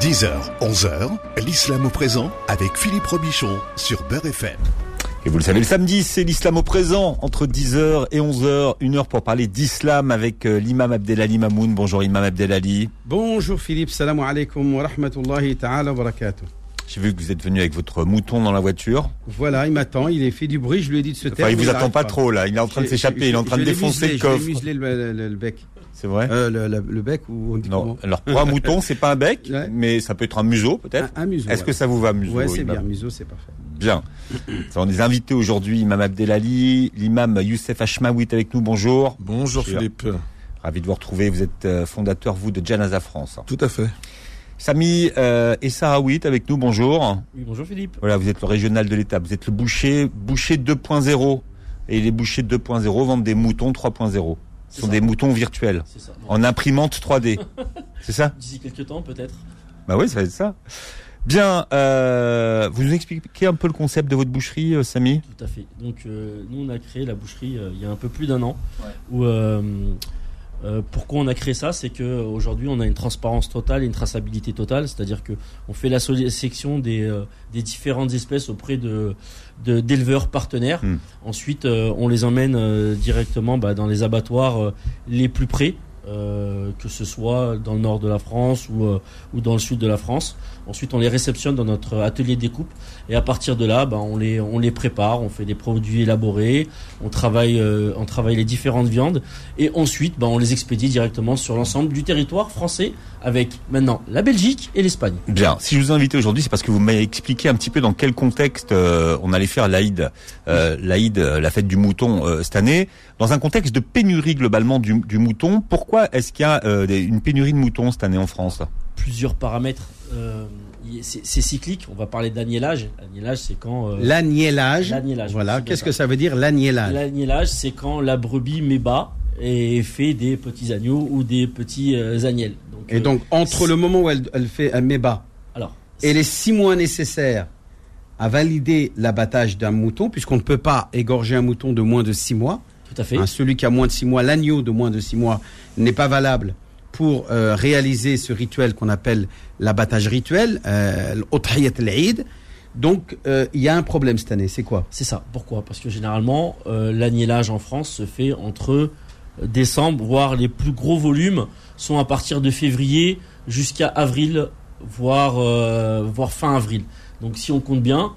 10h, 11h, l'islam au présent avec Philippe Robichon sur Beurre FM. Et vous le savez, le samedi, c'est l'islam au présent, entre 10h et 11h, une heure pour parler d'islam avec euh, l'imam Abdelali Mamoun. Bonjour imam Abdelali. Bonjour Philippe, salam alaikum wa rahmatullahi ta'ala wa barakatuh. J'ai vu que vous êtes venu avec votre mouton dans la voiture. Voilà, il m'attend, il est fait du bruit, je lui ai dit de se taire. Enfin, il vous attend pas trop là, il est en train de s'échapper, il est en train je de défoncer muselé, le je coffre. muselé le, le- le bec. C'est vrai Euh, le, le- le bec ou on dit Non, comment alors pour un mouton, c'est pas un bec, Ouais. mais ça peut être un museau peut-être. Un, un museau. Est-ce que ça vous va, museau Ouais, c'est bien, museau, c'est parfait. Bien. On est invités aujourd'hui, imam Abdelali, l'imam Youssef Hachmaoui est avec nous, bonjour. Bonjour. Philippe. Ravi de vous retrouver, vous êtes euh, fondateur, vous, de Janaza France. Tout à fait. Samy euh, est avec nous, bonjour. Oui, bonjour Philippe. Voilà, vous êtes le régional de l'État, vous êtes le boucher, boucher 2.0. Et les bouchers 2.0 vendent des moutons 3.0. Ce sont ça. des moutons virtuels, C'est ça. Bon, en imprimante 3D. C'est ça D'ici quelques temps, peut-être. Bah oui, ça va être ça. Bien, euh, vous nous expliquez un peu le concept de votre boucherie, euh, Samy? Tout à fait. Donc, euh, nous, on a créé la boucherie euh, il y a un peu plus d'un an. Où, euh, pourquoi on a créé ça C'est que aujourd'hui, on a une transparence totale et une traçabilité totale. C'est-à-dire que on fait la sélection des, euh, des différentes espèces auprès de de- d'éleveurs partenaires. Hmm. Ensuite, euh, on les emmène euh, directement bah, dans les abattoirs euh, les plus près. Euh, que ce soit dans le nord de la France ou, euh, ou dans le sud de la France. Ensuite, on les réceptionne dans notre atelier de découpe et à partir de là, bah, on, les, on les prépare, on fait des produits élaborés, on travaille, euh, on travaille les différentes viandes et ensuite, bah, on les expédie directement sur l'ensemble du territoire français avec maintenant la Belgique et l'Espagne. Bien, si je vous ai invité aujourd'hui, c'est parce que vous m'avez expliqué un petit peu dans quel contexte euh, on allait faire l'Aïd, euh, l'Aïd, la fête du mouton euh, cette année, dans un contexte de pénurie globalement du, du mouton. Pourquoi est-ce qu'il y a euh, des- une pénurie de moutons cette année en France Plusieurs paramètres. euh, c'est c'est cyclique. On va parler d'agnellage. L'agnellage, c'est quand. euh, L'agnellage. L'agnellage, Voilà, c'est qu'est-ce que ça veut dire l'agnellage L'agnellage, c'est quand la brebis met bas et fait des petits agneaux ou des petits euh, agnelles. Donc, Et euh, donc, entre le moment où elle, elle fait un mébat alors, et les six mois nécessaires à valider l'abattage d'un mouton, puisqu'on ne peut pas égorger un mouton de moins de six mois, tout à fait. Hein, celui qui a moins de six mois, l'agneau de moins de six mois n'est pas valable pour euh, réaliser ce rituel qu'on appelle l'abattage rituel, euh, l'Udhiyat al-Eid. Donc, euh, il y a un problème cette année. C'est quoi? C'est ça. Pourquoi? Parce que généralement, euh, l'agnellage en France se fait entre euh, décembre, voire les plus gros volumes sont à partir de février jusqu'à avril, voire, euh, voire fin avril. Donc si on compte bien,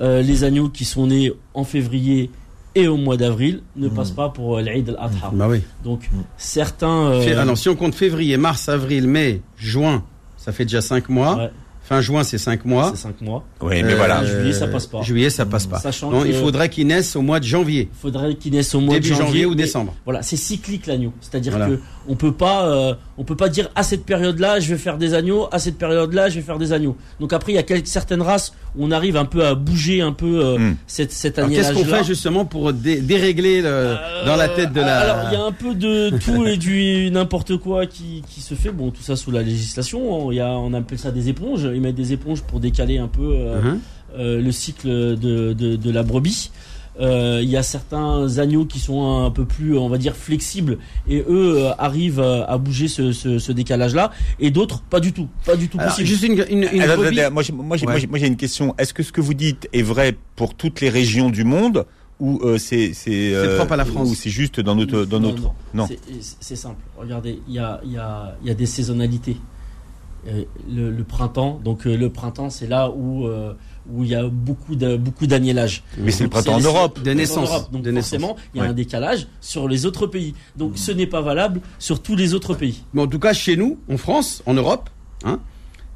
euh, les agneaux qui sont nés en février et au mois d'avril ne passent pas pour euh, l'Eid al-Adha. Bah oui. Donc certains... euh, Alors, si on compte février, mars, avril, mai, juin, ça fait déjà cinq mois. ouais, Fin juin, c'est cinq mois. c'est 5 mois. Oui, mais Euh, voilà. Juillet, ça passe pas. Juillet, ça passe pas. Sachant Non, que il faudrait qu'ils naissent au mois de janvier. faudrait qu'ils naissent au mois Début de janvier, janvier, ou décembre. Voilà, c'est cyclique l'agneau. C'est-à-dire Voilà. que on peut pas, euh, on peut pas dire à cette période-là je vais faire des agneaux, à cette période-là je vais faire des agneaux. Donc après il y a quelques, certaines races où on arrive un peu à bouger un peu euh, Hmm. cette cette Alors, qu'est-ce qu'on fait justement pour dé- dérégler le- dans la tête de la. Euh, Alors il y a un peu de tout et du n'importe quoi qui, qui se fait. Bon tout ça sous la législation. Il y a, on appelle ça des éponges. Ils mettent des éponges pour décaler un peu euh, Mhm. euh, le cycle de, de, de la brebis. Euh, Il y a certains agneaux qui sont un peu plus, on va dire, flexibles et eux euh, arrivent euh, à bouger ce, ce, ce décalage-là et d'autres pas du tout, pas du tout Alors, possible. juste une, une, une Alors, brebis- attendez, moi, j'ai- moi, j'ai- Ouais. moi, j'ai- moi, j'ai une question. Est-ce que ce que vous dites est vrai pour toutes les régions du monde ou euh, c'est c'est euh, propre à la France ou c'est juste dans notre dans Non, notre non. non. C'est- C'est simple. Regardez, il y a, il y, a, il y a des saisonnalités. Euh, le, le printemps, donc euh, le printemps, c'est là où euh, où il y a beaucoup de beaucoup. Mais c'est le printemps en Europe. De en naissance. Europe. Donc De naissance. forcément, il y a Ouais. un décalage sur les autres pays. Donc ce n'est pas valable sur tous les autres pays. Mais en tout cas, chez nous, en France, en Europe, hein,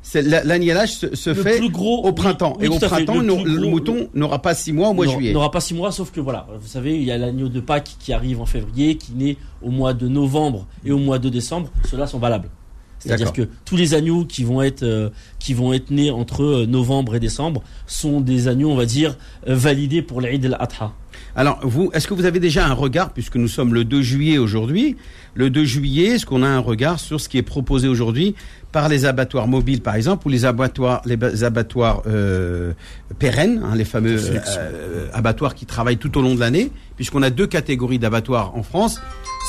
c'est- la- l'agnellage se, se Le fait plus gros au printemps. oui, et au printemps, Le gros- mouton n'aura pas six mois au mois de n'aura- juillet. n'aura pas six mois, sauf que voilà, vous savez, il y a l'agneau de Pâques qui arrive en février, qui naît au mois de novembre et au mois de décembre. Ceux-là sont valables. C'est-à-dire que tous les agneaux qui vont être euh, qui vont être nés entre euh, novembre et décembre sont des agneaux, on va dire, euh, validés pour l'Eid al-Adha. Alors, vous, est-ce que vous avez déjà un regard, puisque nous sommes le 2 juillet aujourd'hui, le 2 juillet, est-ce qu'on a un regard sur ce qui est proposé aujourd'hui par les abattoirs mobiles, par exemple, ou les abattoirs, les ba- abattoirs euh, pérennes, hein, les fameux euh, abattoirs qui travaillent tout au long de l'année, puisqu'on a deux catégories d'abattoirs en France.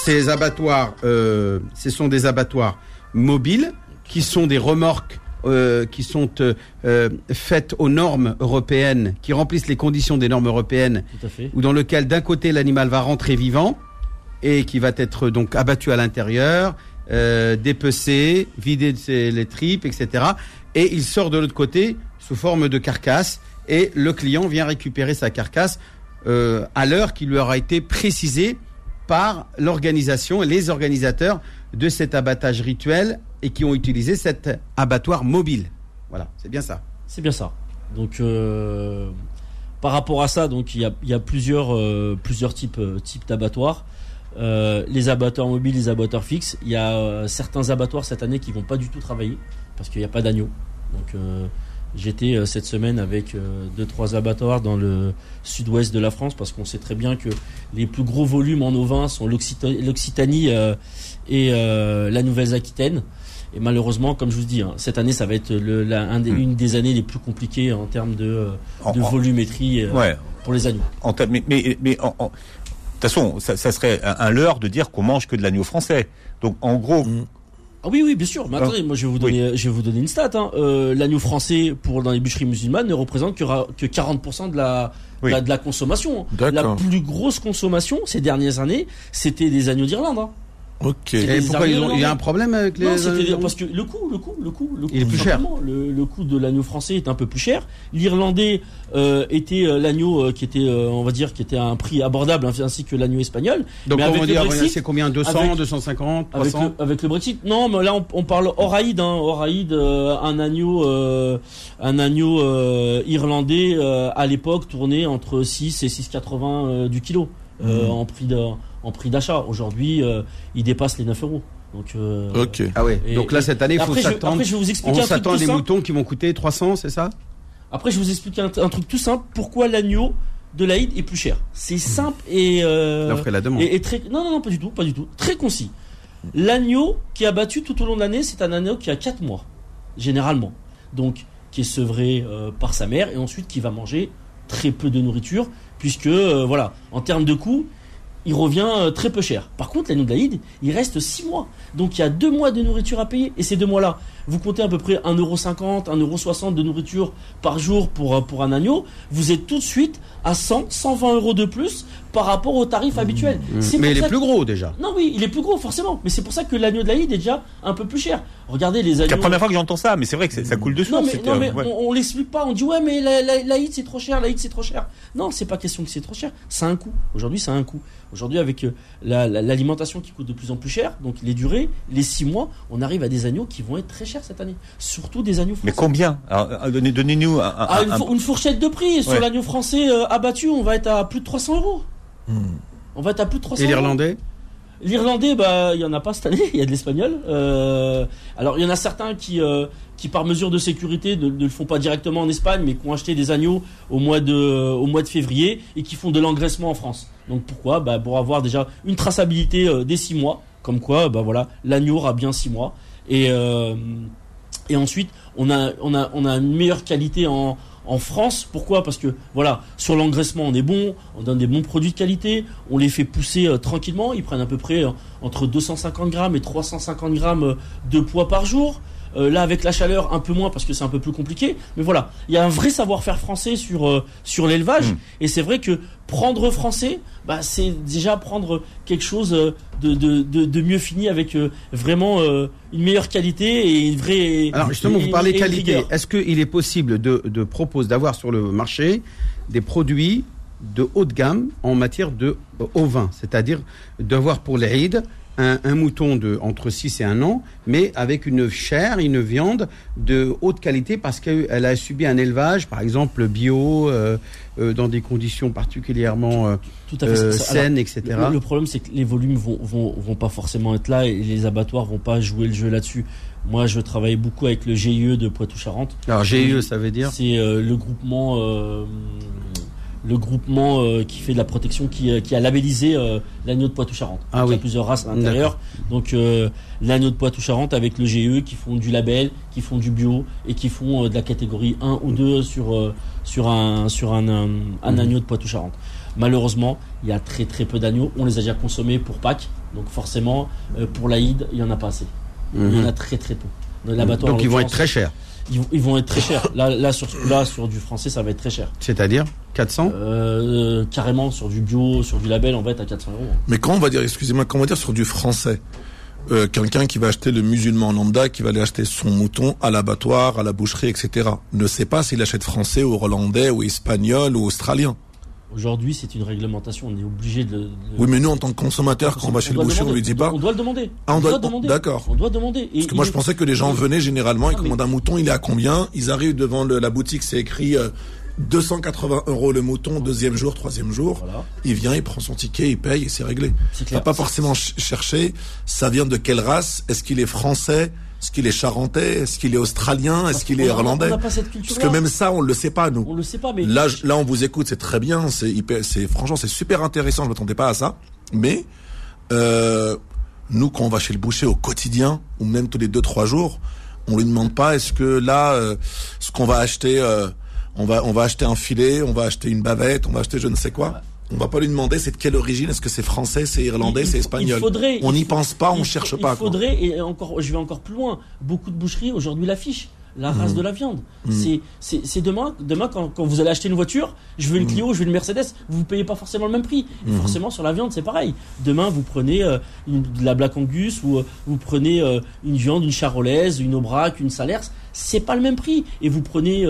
Ces abattoirs, euh, ce sont des abattoirs mobiles qui sont des remorques euh, qui sont euh, euh, faites aux normes européennes, qui remplissent les conditions des normes européennes, ou dans lequel d'un côté l'animal va rentrer vivant et qui va être donc abattu à l'intérieur, euh, dépecé, vidé de ses, les tripes, etc. Et il sort de l'autre côté sous forme de carcasse et le client vient récupérer sa carcasse euh, à l'heure qui lui aura été précisée par l'organisation et les organisateurs de cet abattage rituel et qui ont utilisé cet abattoir mobile. Voilà, c'est bien ça. C'est bien ça. Donc, euh, par rapport à ça, donc il y a, y a plusieurs, euh, plusieurs types, euh, types d'abattoirs. Euh, les abattoirs mobiles, les abattoirs fixes. Il y a euh, certains abattoirs cette année qui vont pas du tout travailler parce qu'il n'y a pas d'agneau. Donc, euh, j'étais cette semaine avec deux trois abattoirs dans le sud-ouest de la France parce qu'on sait très bien que les plus gros volumes en ovins sont l'Occita- l'Occitanie et euh, la Nouvelle-Aquitaine. Et malheureusement, comme je vous dis, hein, cette année, ça va être le, la- un des- Hmm. une des années les plus compliquées en termes de, euh, En- de en- volumétrie euh, Ouais. pour les agneaux. En mais mais, mais en, en- de toute façon, ça, ça serait un, un leurre de dire qu'on mange que de l'agneau français. Donc en gros, Ah oui, oui, bien sûr. Mais Ah. attendez, moi je vais vous donner, je vais vous donner une stat. Hein. Euh, L'agneau français pour dans les bûcheries musulmanes ne représente que, ra- que 40% de la, Oui. de la de la consommation. hein. La plus grosse consommation ces dernières années, c'était des agneaux d'Irlande. Hein. Ok. Et pourquoi ils ont- il y a un problème avec les Non, Irlandais parce que le coût, le coût, le coût, le coût. Il est plus cher. Le, le coût de l'agneau français est un peu plus cher. L'irlandais euh, était euh, l'agneau euh, qui était, euh, on va dire, qui était à un prix abordable, hein, ainsi que l'agneau espagnol. Donc Mais on avec va le dire, Brexit, c'est combien 200, avec- 250, Avec 300 le, avec le Brexit Non, mais là on, on parle Horaïd, hein, Horaïd, euh, un agneau, euh, un agneau euh, irlandais euh, à l'époque tournait entre 6 et 6,80 euh, du kilo euh, Mhm. en prix de, en prix d'achat. Aujourd'hui, euh, il dépasse les 9 euros. Donc, euh, Ok. Ah ouais. Et- Donc là et- cette année, il faut s'attendre. après, je vais vous On expliquer un truc s'attend à des simple. moutons qui vont coûter 300, c'est ça? Après, je vais vous expliquer un, un truc tout simple. Pourquoi l'agneau de l'Aïd est plus cher? C'est simple et, euh, L'offre et la demande. et, et très. Non, non, non, pas du tout, pas du tout. Très concis. L'agneau qui est abattu tout au long de l'année, c'est un agneau qui a 4 mois, généralement. Donc, qui est sevré euh, par sa mère et ensuite qui va manger très peu de nourriture, puisque, euh, voilà, en termes de coût, il revient euh, très peu cher. Par contre, l'agneau de l'Aïd, il reste 6 mois. Donc, il y a 2 mois de nourriture à payer. Et ces 2 mois-là, vous comptez à peu près 1,50€, 1,60€ de nourriture par jour pour, euh, pour un agneau, vous êtes tout de suite à 100, 120 euros de plus par rapport au tarif habituel. C'est Mais il est plus gros déjà. non, oui, il est plus gros, forcément. Mais c'est pour ça que l'agneau de l'Aïd est déjà un peu plus cher. Regardez les c'est agneaux. la première fois que j'entends ça, mais c'est vrai que c'est- ça coule de Non, source. mais, c'est non, que- mais ouais. on, on l'explique pas. On dit, ouais, mais la- la- c'est trop cher, l'Aïd c'est trop cher. Non, c'est pas question que c'est trop cher. A un coût. Aujourd'hui, a un coût. Aujourd'hui, avec euh, la- la- l'alimentation qui coûte de plus en plus cher, donc les durées, les 6 mois, on arrive à des agneaux qui vont être très chers cette année. Surtout des agneaux Mais français. combien Alors, euh, Donnez- Donnez-nous un, un- Ah, une, un- four- une fourchette de prix. Sur Ouais. l'agneau français euh, abattu, on va être à plus de 300 euros. Hmm. On va être à plus de 300 Et l'Irlandais? L'Irlandais, bah, il y en a pas cette année. Il y a de l'Espagnol. Euh, alors, il y en a certains qui, euh, qui par mesure de sécurité, ne, ne le font pas directement en Espagne, mais qui ont acheté des agneaux au mois de, au mois de février et qui font de l'engraissement en France. Donc, pourquoi? Bah, pour avoir déjà une traçabilité euh, des six mois, comme quoi, bah voilà, l'agneau aura bien six mois. Et euh, et ensuite, on a, une meilleure qualité en, France. Pourquoi? Parce que voilà, sur l'engraissement, on est bon, on donne des bons produits de qualité, on les fait pousser euh, tranquillement. Ils prennent à peu près euh, entre 250 grammes et 350 grammes de poids par jour. Euh, là, avec la chaleur, un peu moins parce que c'est un peu plus compliqué. Mais voilà, il y a un vrai savoir-faire français sur euh, sur l'élevage. Mm. Et c'est vrai que prendre français, bah, c'est déjà prendre quelque chose euh, de, de, de, de mieux fini avec euh, vraiment une meilleure qualité et une vraie. Alors justement, et- vous parlez qualité. Est-ce qu'il est possible de, de proposer, d'avoir sur le marché des produits de haut de gamme en matière de euh, ovin, c'est-à-dire d'avoir pour l'Aïd un, un mouton de entre 6 et 1 an, mais avec une chair, une viande de haute qualité parce qu'elle a subi un élevage, par exemple bio, euh, euh, dans des conditions particulièrement euh, Tout à fait. ça- alors, saines, etc. Le, le problème, c'est que les volumes vont, vont, vont pas forcément être là et les abattoirs vont pas jouer le jeu là-dessus. Moi, je travaille beaucoup avec le GIE de Poitou-Charentes. Alors GIE, ça veut dire C'est le groupement, le groupement euh, qui fait de la protection, qui, euh, qui a labellisé euh, l'agneau de Poitou-Charentes. Ah Donc, Il y oui. a plusieurs races à l'intérieur. Donc euh, l'agneau de Poitou-Charentes avec le GE qui font du label, qui font du bio et qui font euh, de la catégorie 1 ou 2 sur euh, sur un sur un, un, un Mhm. agneau de Poitou-Charentes. Malheureusement, il y a très très peu d'agneaux. On les a déjà consommés pour Pâques, donc forcément euh, pour l'Aïd, il y en a pas assez. Il y en Mhm. a très très peu. Dans Donc ils vont être très chers. Ils, ils vont être très chers. Là, là, sur, là, sur du français, ça va être très cher. C'est-à-dire 400 Euh, carrément, sur du bio, sur du label, on va être à 400 euros. Mais quand on va dire, excusez-moi, quand on va dire sur du français, euh, quelqu'un qui va acheter le musulman lambda, qui va aller acheter son mouton à l'abattoir, à la boucherie, etc., ne sait pas s'il achète français ou hollandais ou espagnol ou australien. Aujourd'hui, c'est une réglementation. On est obligé de. de- Oui, mais nous, en tant que consommateurs, quand on va chez le doit boucher, on lui dit pas. On doit le demander. Ah, on doit- demander. d'accord. On doit demander. Et Parce que moi, je pensais que les gens venaient généralement, ils Ah, mais- commandent un mouton, il est à combien Ils arrivent devant le- la boutique, c'est écrit euh, 280 euros le mouton, deuxième jour, troisième jour. Voilà. Il vient, il prend son ticket, il paye et c'est réglé. T'as pas forcément ch- cherché, ça vient de quelle race Est-ce qu'il est français Est-ce qu'il est charentais? Est-ce qu'il est australien? Est-ce qu'il est irlandais? Parce que même ça, on le sait pas, nous. On le sait pas, mais. Là, là, on vous écoute, c'est très bien, c'est hyper- c'est franchement, c'est super intéressant. Je m'attendais pas à ça, mais euh, nous, quand on va chez le boucher au quotidien ou même tous les deux trois jours, on lui demande pas est-ce que là, euh, ce qu'on va acheter, euh, on va on va acheter un filet, on va acheter une bavette, on va acheter je ne sais quoi. On va pas lui demander c'est de quelle origine, est-ce que c'est français, c'est irlandais, c'est espagnol. il faudrait- on n'y pense pas, on il cherche pas. Il quoi. faudrait, et encore, je vais encore plus loin, beaucoup de boucheries aujourd'hui l'affichent. La Mmh. race de la viande. C'est, c'est, demain, demain quand, quand vous allez acheter une voiture, je veux une Mmh. Clio, je veux une Mercedes, vous ne payez pas forcément le même prix. Et forcément sur la viande c'est pareil. Demain vous prenez euh, une, de la Black Angus ou euh, vous prenez euh, une viande, une charolaise, une Aubrac, une Salers, c'est pas le même prix. Et vous prenez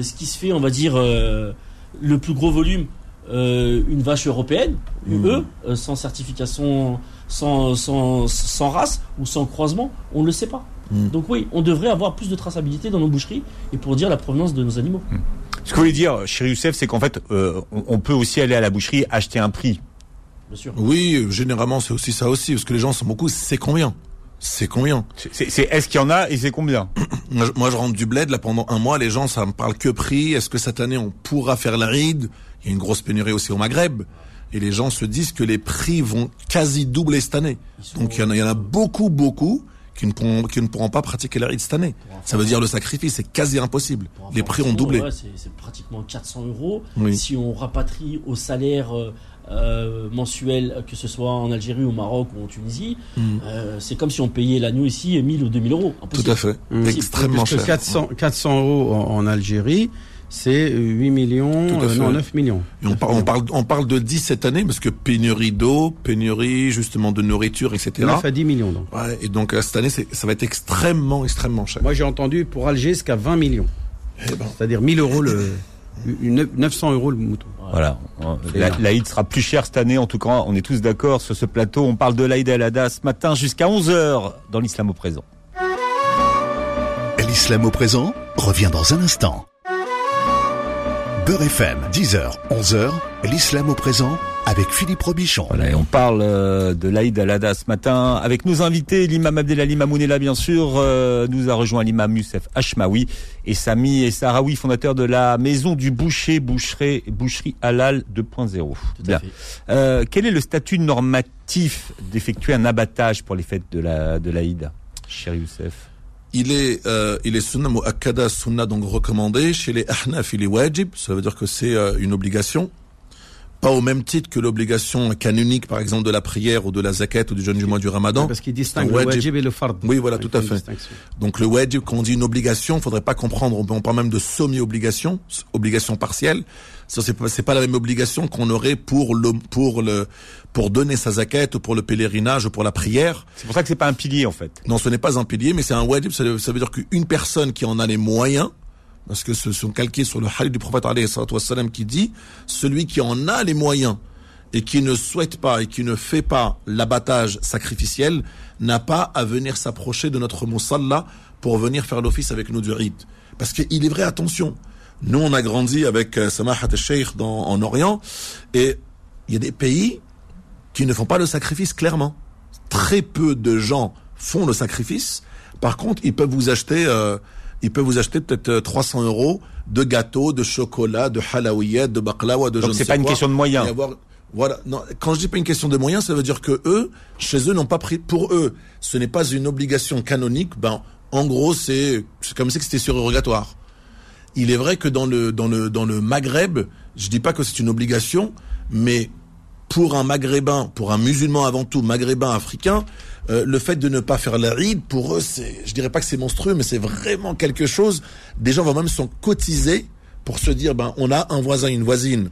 ce qui se fait, on va dire, le plus gros volume, euh, une vache européenne, UE, euh, sans certification, sans, sans, sans race ou sans croisement, on ne le sait pas. Mm. Donc oui, on devrait avoir plus de traçabilité dans nos boucheries et pour dire la provenance de nos animaux. Ce que vous voulez dire, chéri Youssef, c'est qu'en fait, euh, on, peut aussi aller à la boucherie acheter un prix. Bien sûr. Oui, euh, généralement c'est aussi ça aussi, parce que les gens sont beaucoup. C'est combien? C'est combien C'est- C'est c'est est-ce qu'il y en a et c'est combien Moi je, moi, je rentre du bled, là, pendant un mois, les gens, ça me parle que prix. Est-ce que cette année, on pourra faire la ride Il y a une grosse pénurie aussi au Maghreb. Et les gens se disent que les prix vont quasi doubler cette année. sont- Donc, il y, en a, il y en a beaucoup, beaucoup qui ne, pourront, qui ne pourront pas pratiquer la ride cette année. Ça veut dire le sacrifice, c'est quasi impossible. Les prix ont doublé. ouais, c'est- c'est pratiquement 400 euros. Oui. Si on rapatrie au salaire euh, mensuel, que ce soit en Algérie, au Maroc ou en Tunisie, euh, c'est comme si on payait l'agneau ici 1000 ou 2000 euros. Tout Impossible. à fait. Mmh. Extrêmement Parce que cher. 400, 400 euros en, en Algérie, c'est 8 millions, Tout euh, non 9 millions. Et on, par- on parle, on parle de 10 cette année parce que pénurie d'eau, pénurie justement de nourriture, etc. 9 à 10 millions donc. Ouais, et donc euh, cette année, ça va être extrêmement, extrêmement cher. Moi j'ai entendu pour Alger jusqu'à 20 millions. Eh ben, C'est-à-dire 1000 euros le, une- 900 euros le mouton. Voilà. La-. L'Aïd sera plus cher cette année. En tout cas, on est tous d'accord sur ce plateau. On parle de l'Aïd el-Adha ce matin jusqu'à 11h dans l'Islam au présent. L'islam au présent revient dans un instant. Beurre FM, 10h, 11h, l'islam au présent avec Philippe Robichon. Voilà, et on parle euh, de l'Aïd al-Adha ce matin avec nos invités, l'imam Abdelali Mamounela bien sûr, euh, nous a rejoint l'imam Youssef Hashmawi et Sami et Sarawi, fondateur de la maison du boucher, boucherie, boucherie halal 2.0. Tout à Bien. fait. Euh, quel est le statut normatif d'effectuer un abattage pour les fêtes de la de l'Aïd, cher Youssef? Il est, euh, il est sunna mu'akkada, sunna donc recommandé. Chez les ahnaf, il est wajib. Ça veut dire que c'est euh, une obligation. Pas au même titre que l'obligation canonique, par exemple, de la prière ou de la zakat ou du jeûne du mois du ramadan. Parce qu'il distingue le wajib. et le fard. Oui, voilà, Il tout à fait. Donc le wajib, quand on dit une obligation, faudrait pas comprendre, on parle même de semi-obligation, obligation partielle. Ça, c'est pas, pas la même obligation qu'on aurait pour le, pour le, pour donner sa ou pour le pèlerinage ou pour la prière. C'est pour ça que c'est pas un pilier en fait. Non, ce n'est pas un pilier, mais c'est un wajib. Ça veut, dire qu'une personne qui en a les moyens, parce que ce sont calqués sur le hadith du prophète wassalam qui dit, celui qui en a les moyens et qui ne souhaite pas et qui ne fait pas l'abattage sacrificiel n'a pas à venir s'approcher de notre musalla pour venir faire l'office avec nous du rite. Parce qu'il est vrai, attention, nous on a grandi avec euh, Samahat al-Sheikh dans- en Orient et il y a des pays qui ne font pas le sacrifice clairement. Très peu de gens font le sacrifice. Par contre, ils peuvent vous acheter, euh, ils peuvent vous acheter peut-être euh, 300 euros de gâteaux, de chocolat, de halawiyat, de baklawa, de Donc c'est pas une quoi. question de moyens. Avoir- voilà. Non, quand je dis pas une question de moyens, ça veut dire que eux, chez eux, n'ont pas pris. Pour eux, ce n'est pas une obligation canonique. Ben, en gros, c'est c'est comme si c'était surrogatoire. Il est vrai que dans le dans le dans le Maghreb, je dis pas que c'est une obligation, mais pour un maghrébin, pour un musulman avant tout, maghrébin, africain, euh, le fait de ne pas faire la ride, pour eux, c'est, je dirais pas que c'est monstrueux, mais c'est vraiment quelque chose. Des gens vont même s'en cotiser pour se dire, ben, on a un voisin, une voisine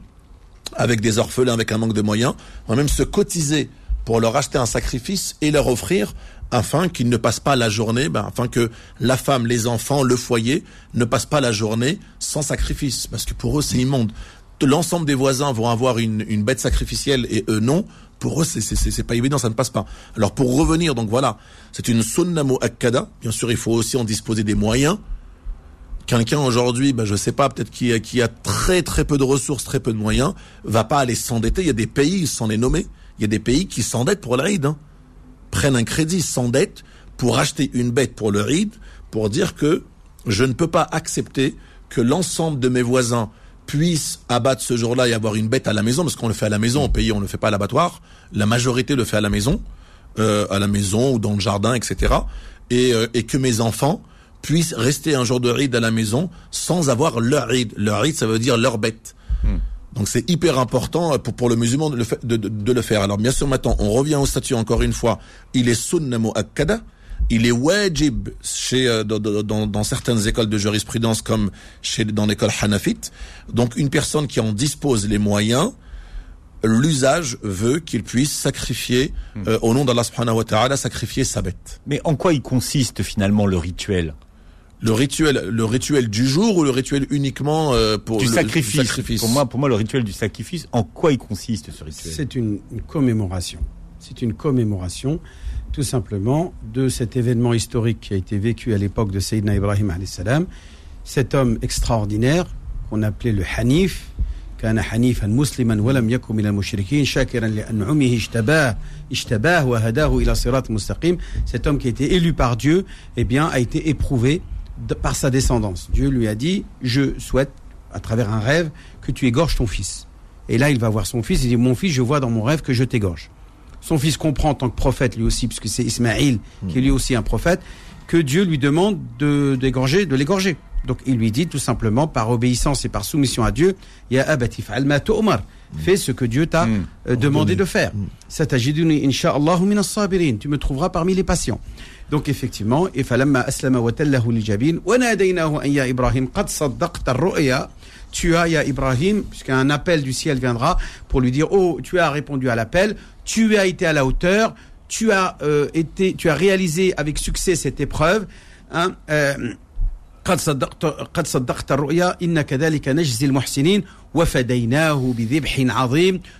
avec des orphelins, avec un manque de moyens, on même se cotiser pour leur acheter un sacrifice et leur offrir afin qu'ils ne passent pas la journée, ben, afin que la femme, les enfants, le foyer ne passent pas la journée sans sacrifice, parce que pour eux c'est immonde. L'ensemble des voisins vont avoir une, une bête sacrificielle et eux non. Pour eux, c'est pas évident, ça ne passe pas. Alors pour revenir, donc voilà, c'est une sunna muakkada. Bien sûr, il faut aussi en disposer des moyens. Quelqu'un aujourd'hui, ben je sais pas, peut-être qui a très très peu de ressources, très peu de moyens, va pas aller s'endetter. Il y a des pays, sans les nommer, il y a des pays qui s'endettent pour l'Aïd. Hein. Prennent un crédit, s'endettent pour acheter une bête pour le Eid, pour dire que je ne peux pas accepter que l'ensemble de mes voisins puissent abattre ce jour-là et avoir une bête à la maison, parce qu'on le fait à la maison, au pays on ne le fait pas à l'abattoir, la majorité le fait à la maison, euh, à la maison ou dans le jardin, etc. Et, euh, et que mes enfants puissent rester un jour de Eid à la maison sans avoir leur Eid. Leur Eid, ça veut dire leur bête. Donc c'est hyper important pour, pour le musulman de le, fa- de, de- de le faire. Alors bien sûr maintenant, on revient au statut encore une fois. Il est sunna muakkada, il est wajib chez euh, dans, dans- dans, certaines écoles de jurisprudence comme chez dans l'école hanafite. Donc une personne qui en dispose les moyens, l'usage veut qu'il puisse sacrifier euh, au nom d'Allah subhanahu wa ta'ala, sacrifier sa bête. Mais en quoi il consiste finalement le rituel? Le rituel, le rituel du jour ou le rituel uniquement euh, pour du le- sacrifice. Pour moi, pour moi, le rituel du sacrifice, en quoi il consiste ce rituel? C'est une, une commémoration. C'est une commémoration, tout simplement, de cet événement historique qui a été vécu à l'époque de Sayyidina Ibrahim alayhi salam. Cet homme extraordinaire qu'on appelait le Hanif, كان حنيفا مسلما ولم يكن من المشركين شاكرا لأنعمه اجتباه اجتباه وهداه إلى صراط مستقيم cet homme qui a été élu par Dieu eh bien a été éprouvé de- par sa descendance Dieu lui a dit je souhaite à travers un rêve que tu égorges ton fils et là il va voir son fils il dit mon fils je vois dans mon rêve que je t'égorge son fils comprend en tant que prophète lui aussi puisque c'est Ismaïl qui est lui aussi un prophète que Dieu lui demande de d'égorger de l'égorger. Donc il lui dit tout simplement par obéissance et par soumission à Dieu ya ma tu'mar fais ce que Dieu t'a Mm. euh, demandé de faire. Satajiduni insha'Allah min as-sabirin tu me trouveras parmi les patients donc effectivement et falamma aslama wa tallahu lijabin wa nadaynahu an ya Ibrahim qad saddaqta ar-ru'ya tu as, ya Ibrahim, puisqu'un appel du ciel viendra pour lui dire, oh, tu as répondu à l'appel, tu as été à la hauteur, tu as euh, été, tu as réalisé avec succès cette épreuve. Hein, euh,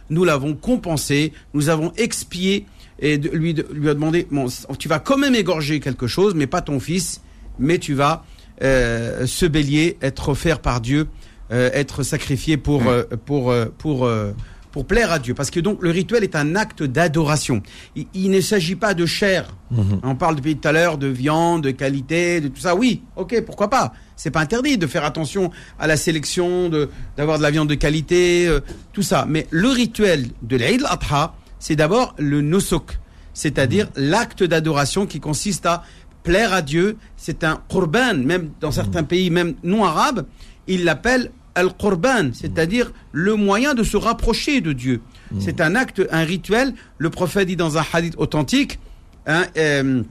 nous l'avons compensé, nous avons expié et lui, lui a demandé bon, tu vas quand même égorger quelque chose, mais pas ton fils, mais tu vas euh, ce bélier être offert par Dieu, euh, être sacrifié pour, euh, pour, euh, pour euh, pour plaire à Dieu. Parce que donc le rituel est un acte d'adoration. Il, il ne s'agit pas de chair. On parle depuis tout à l'heure de viande de qualité de tout ça. Oui ok pourquoi pas. C'est pas interdit de faire attention à la sélection d'avoir de la viande de qualité euh, tout ça. Mais le rituel de l'Eid al-Adha c'est d'abord le nusuk c'est-à-dire l'acte d'adoration qui consiste à plaire à Dieu. C'est un qurban, même dans certains pays, même non arabes, ils l'appellent al-qurban, c'est-à-dire le moyen de se rapprocher de Dieu. C'est un acte, un rituel. Le prophète dit dans un hadith authentique hein, euh,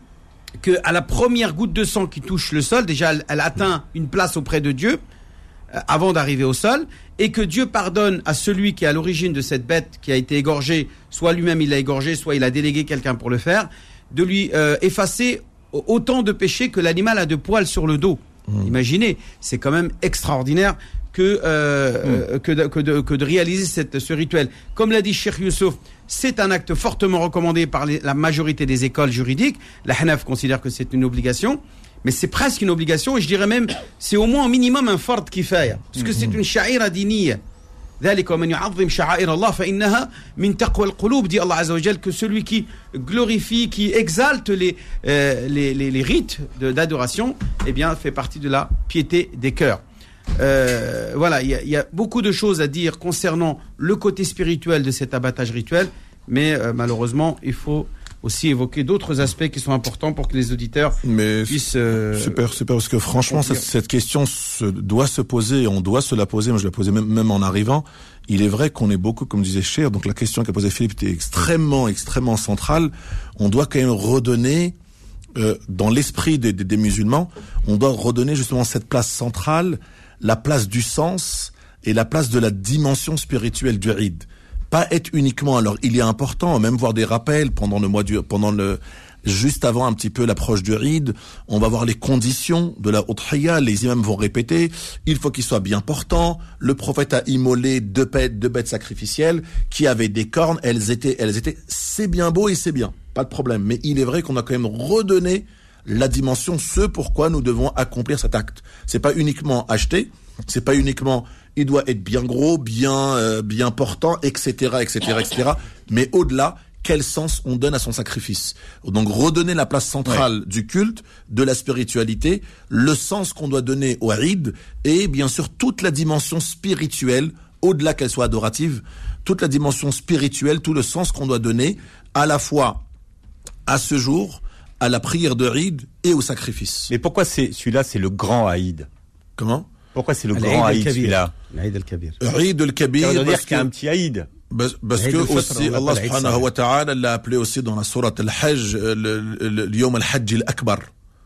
que à la première goutte de sang qui touche le sol, déjà elle, elle atteint une place auprès de Dieu euh, avant d'arriver au sol, et que Dieu pardonne à celui qui est à l'origine de cette bête qui a été égorgée, soit lui-même il l'a égorgée, soit il a délégué quelqu'un pour le faire, de lui euh, effacer au- autant de péchés que l'animal a de poils sur le dos. Imaginez, c'est quand même extraordinaire que, euh, euh, que, de, que, de, que de réaliser cette, ce rituel. Comme l'a dit Cheikh Youssouf, c'est un acte fortement recommandé par les- la majorité des écoles juridiques. La Hanaf considère que c'est une obligation, mais c'est presque une obligation, et je dirais même, c'est au moins au minimum un fard kifaya, parce que c'est une sha'ira diniya. ذلك ومن يعظم شعائر الله فإنها من تقوى القلوب dit Allah Azza wa Jal que celui qui glorifie qui exalte les euh, les, les, les rites de- d'adoration eh bien fait partie de la piété des cœurs euh, voilà il y, y a beaucoup de choses à dire concernant le côté spirituel de cet abattage rituel mais euh, malheureusement il faut aussi évoquer d'autres aspects qui sont importants pour que les auditeurs Mais puissent. euh, Super, super, parce que franchement, cette, cette question se, doit se poser, et on doit se la poser, moi je la posais même, même en arrivant. Il est vrai qu'on est beaucoup, comme disait Cher, donc la question qu'a posée Philippe était extrêmement, extrêmement centrale. On doit quand même redonner, euh, dans l'esprit des, des, des musulmans, on doit redonner justement cette place centrale, la place du sens et la place de la dimension spirituelle du Eid. Pas être uniquement, alors il est important, même voir des rappels pendant le mois du, pendant le, juste avant un petit peu l'approche du Eid, on va voir les conditions de la Udhiyya, les imams vont répéter, il faut qu'il soit bien portant, le prophète a immolé deux bêtes, deux bêtes sacrificielles qui avaient des cornes, elles étaient, elles étaient, c'est bien beau et c'est bien, pas de problème, mais il est vrai qu'on a quand même redonné la dimension, ce pourquoi nous devons accomplir cet acte. C'est pas uniquement acheter, c'est pas uniquement il doit être bien gros, bien euh, bien portant, etc., etc., etc. Mais au-delà, quel sens on donne à son sacrifice? Donc redonner la place centrale du culte, de la spiritualité, le sens qu'on doit donner au Eid, et bien sûr toute la dimension spirituelle, au-delà qu'elle soit adorative, toute la dimension spirituelle, tout le sens qu'on doit donner à la fois à ce jour, à la prière de Eid et au sacrifice. Mais pourquoi c'est celui-là, c'est le grand Aïd Comment? Pourquoi c'est le grand Aïd celui-là? L'Aïd al-Kabir. Eid al-Kabir, Ça veut dire parce qu'il y a un petit Aïd. Parce, que aussi Allah subhanahu wa ta'ala l'a appelé aussi dans la sourate al-Hajj euh, le, le, le Yom al-Hajj al-Akbar.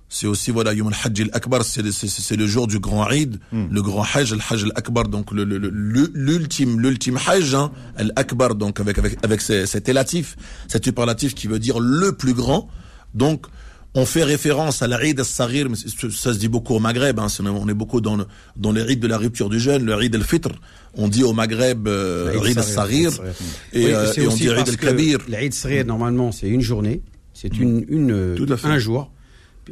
C'est aussi voilà Yom al-Hajj al-Akbar, c'est le- c'est c'est le jour du grand Eid, le grand Hajj, al-Hajj al-Akbar, donc le- le- le- le- l'ultime l'ultime Hajj, hein, al-Akbar, donc avec avec avec cet élatif, cet superlatif qui veut dire le plus grand. Donc on fait référence à l'Eid al-Saghir, ça se dit beaucoup au Maghreb, hein, on est beaucoup dans le, dans les rites de la rupture du jeûne, le Eid al-Fitr. On dit au Maghreb euh, L'Eid Eid al-Saghir Saghir. et, Oui, euh, et on dit Eid al-Kabir. L'Aïd Saghir, normalement, c'est une journée. C'est une, un jour.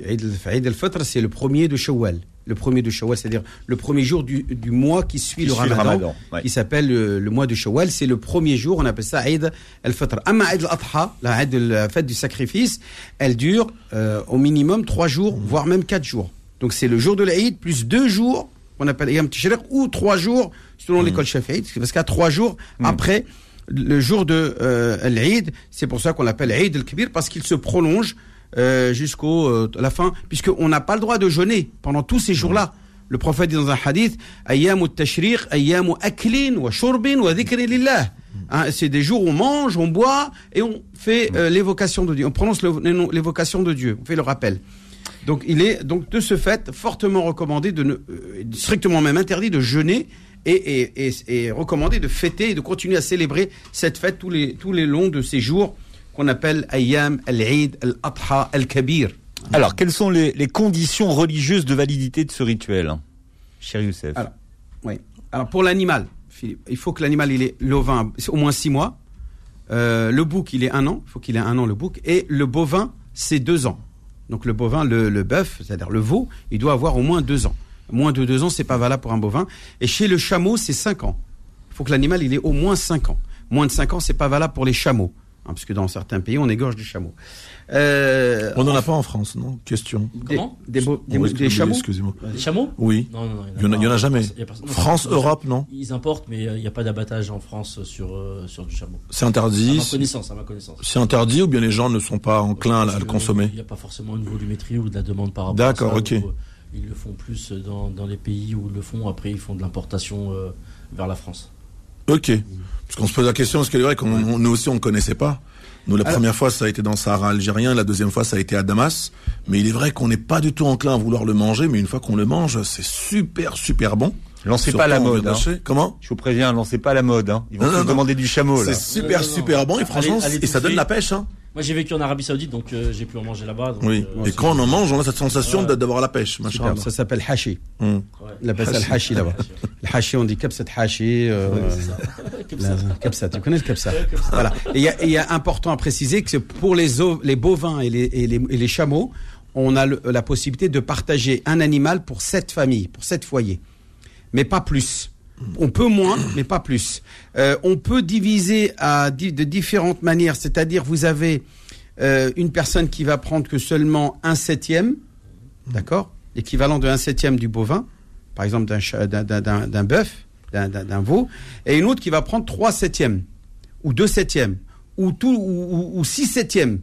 Eid al-Fitr, c'est le premier de Shawwal. Le premier de Shawwal, c'est-à-dire le premier jour du, du mois qui suit, Qui le, suit le ramadan, ouais. qui s'appelle le, le mois de Shawwal. C'est le premier jour, on appelle ça Eid al-Fitr. Amma Eid al-Adha, la, fête du sacrifice, elle dure euh, au minimum trois jours, voire même quatre jours. Donc c'est le jour de l'Aïd plus deux jours, qu'on appelle Ayam Tishriq, ou trois jours, selon l'école Shafi'ite, parce qu'à trois jours après le jour de euh, l'Aïd, c'est pour ça qu'on l'appelle Eid al-Kabir, parce qu'il se prolonge euh, jusqu'au euh, la fin, puisqu'on n'a pas le droit de jeûner pendant tous ces jours-là. Le prophète dit dans un hadith, Ayyamu tashriq, ayyamu aklin wa shurbin wa lillah. Hein, c'est des jours où on mange, on boit et on fait euh, l'évocation de Dieu. On prononce l'évocation de Dieu. On fait le rappel. Donc il est donc de ce fait fortement recommandé de ne, euh, strictement même interdit de jeûner et, et, et, et recommandé de fêter et de continuer à célébrer cette fête tous les tous les longs de ces jours qu'on appelle Ayyam al-Eid al-Adha al-Kabir. Alors, quelles sont les, les conditions religieuses de validité de ce rituel hein, Cher Youssef? Alors, oui. Alors pour l'animal, Philippe, il faut que l'animal il ait l'ovin c'est au moins six mois. Euh, le bouc il est un an, il faut qu'il ait un an le bouc et le bovin c'est deux ans. Donc le bovin, le, le bœuf, c'est-à-dire le veau, il doit avoir au moins deux ans. Moins de deux ans, c'est pas valable pour un bovin. Et chez le chameau, c'est cinq ans. Il faut que l'animal il ait au moins cinq ans. Moins de cinq ans, c'est pas valable pour les chameaux, hein, parce que dans certains pays, on égorge du chameau. Euh, On n'en a pas en France, non? Question. des, Comment? des, des, Oui, des chameaux Excusez-moi. Des chameaux? Oui. Non, non, non. Il y en a- en jamais. Y a France, non, Europe, non? Ils importent, mais euh, il n'y a pas d'abattage en France sur, euh, sur du chameau. C'est À interdit. ma connaissance, à ma connaissance. C'est interdit ou bien les gens ne sont pas enclins à le consommer? Il n'y a pas forcément une volumétrie ou de la demande par rapport D'accord, à ok. Ils le font plus dans, dans les pays où ils le font. Après, ils font de l'importation euh, vers la France. Ok. Parce qu'on se pose la question, parce que c'est vrai qu'on on- nous aussi on ne connaissait pas. Nous, la Alors- première fois, ça a été dans le Sahara algérien, la deuxième fois, ça a été à Damas. Mais il est vrai qu'on n'est pas du tout enclin à vouloir le manger, mais une fois qu'on le mange, c'est super, super bon. Lancez Surtout pas la mode. hein. Comment? Je vous préviens, lancez pas la mode. Hein. Ils vont Non, non, non. demander du chameau. C'est super, Non, non, non. super bon. Et franchement, Allez- allez et ça donne la pêche. Hein. Moi, j'ai vécu en Arabie Saoudite, donc euh, j'ai pu en manger là-bas. Oui. euh, et quand on en mange, on a cette sensation de- d'avoir la pêche. Super, ça s'appelle hashi. Hum. ouais. On appelle ça le hashi là-bas. Le hashi, on dit kapsat hashi. euh, la- kapsat, tu connais le kapsat Voilà. Et il y a- important à préciser que pour les, ov- les bovins et les, et les, et les chameaux, on a le- la possibilité de partager un animal pour sept familles, pour sept foyers. Mais pas plus. On peut moins, mais pas plus. Euh, on peut diviser de différentes manières, c'est-à-dire vous avez euh, une personne qui va prendre que seulement un septième, d'accord, l'équivalent de un septième du bovin, par exemple d'un bœuf, d'un- veau, et une autre qui va prendre trois septièmes, ou deux septièmes, ou tout, ou, ou- ou six septièmes,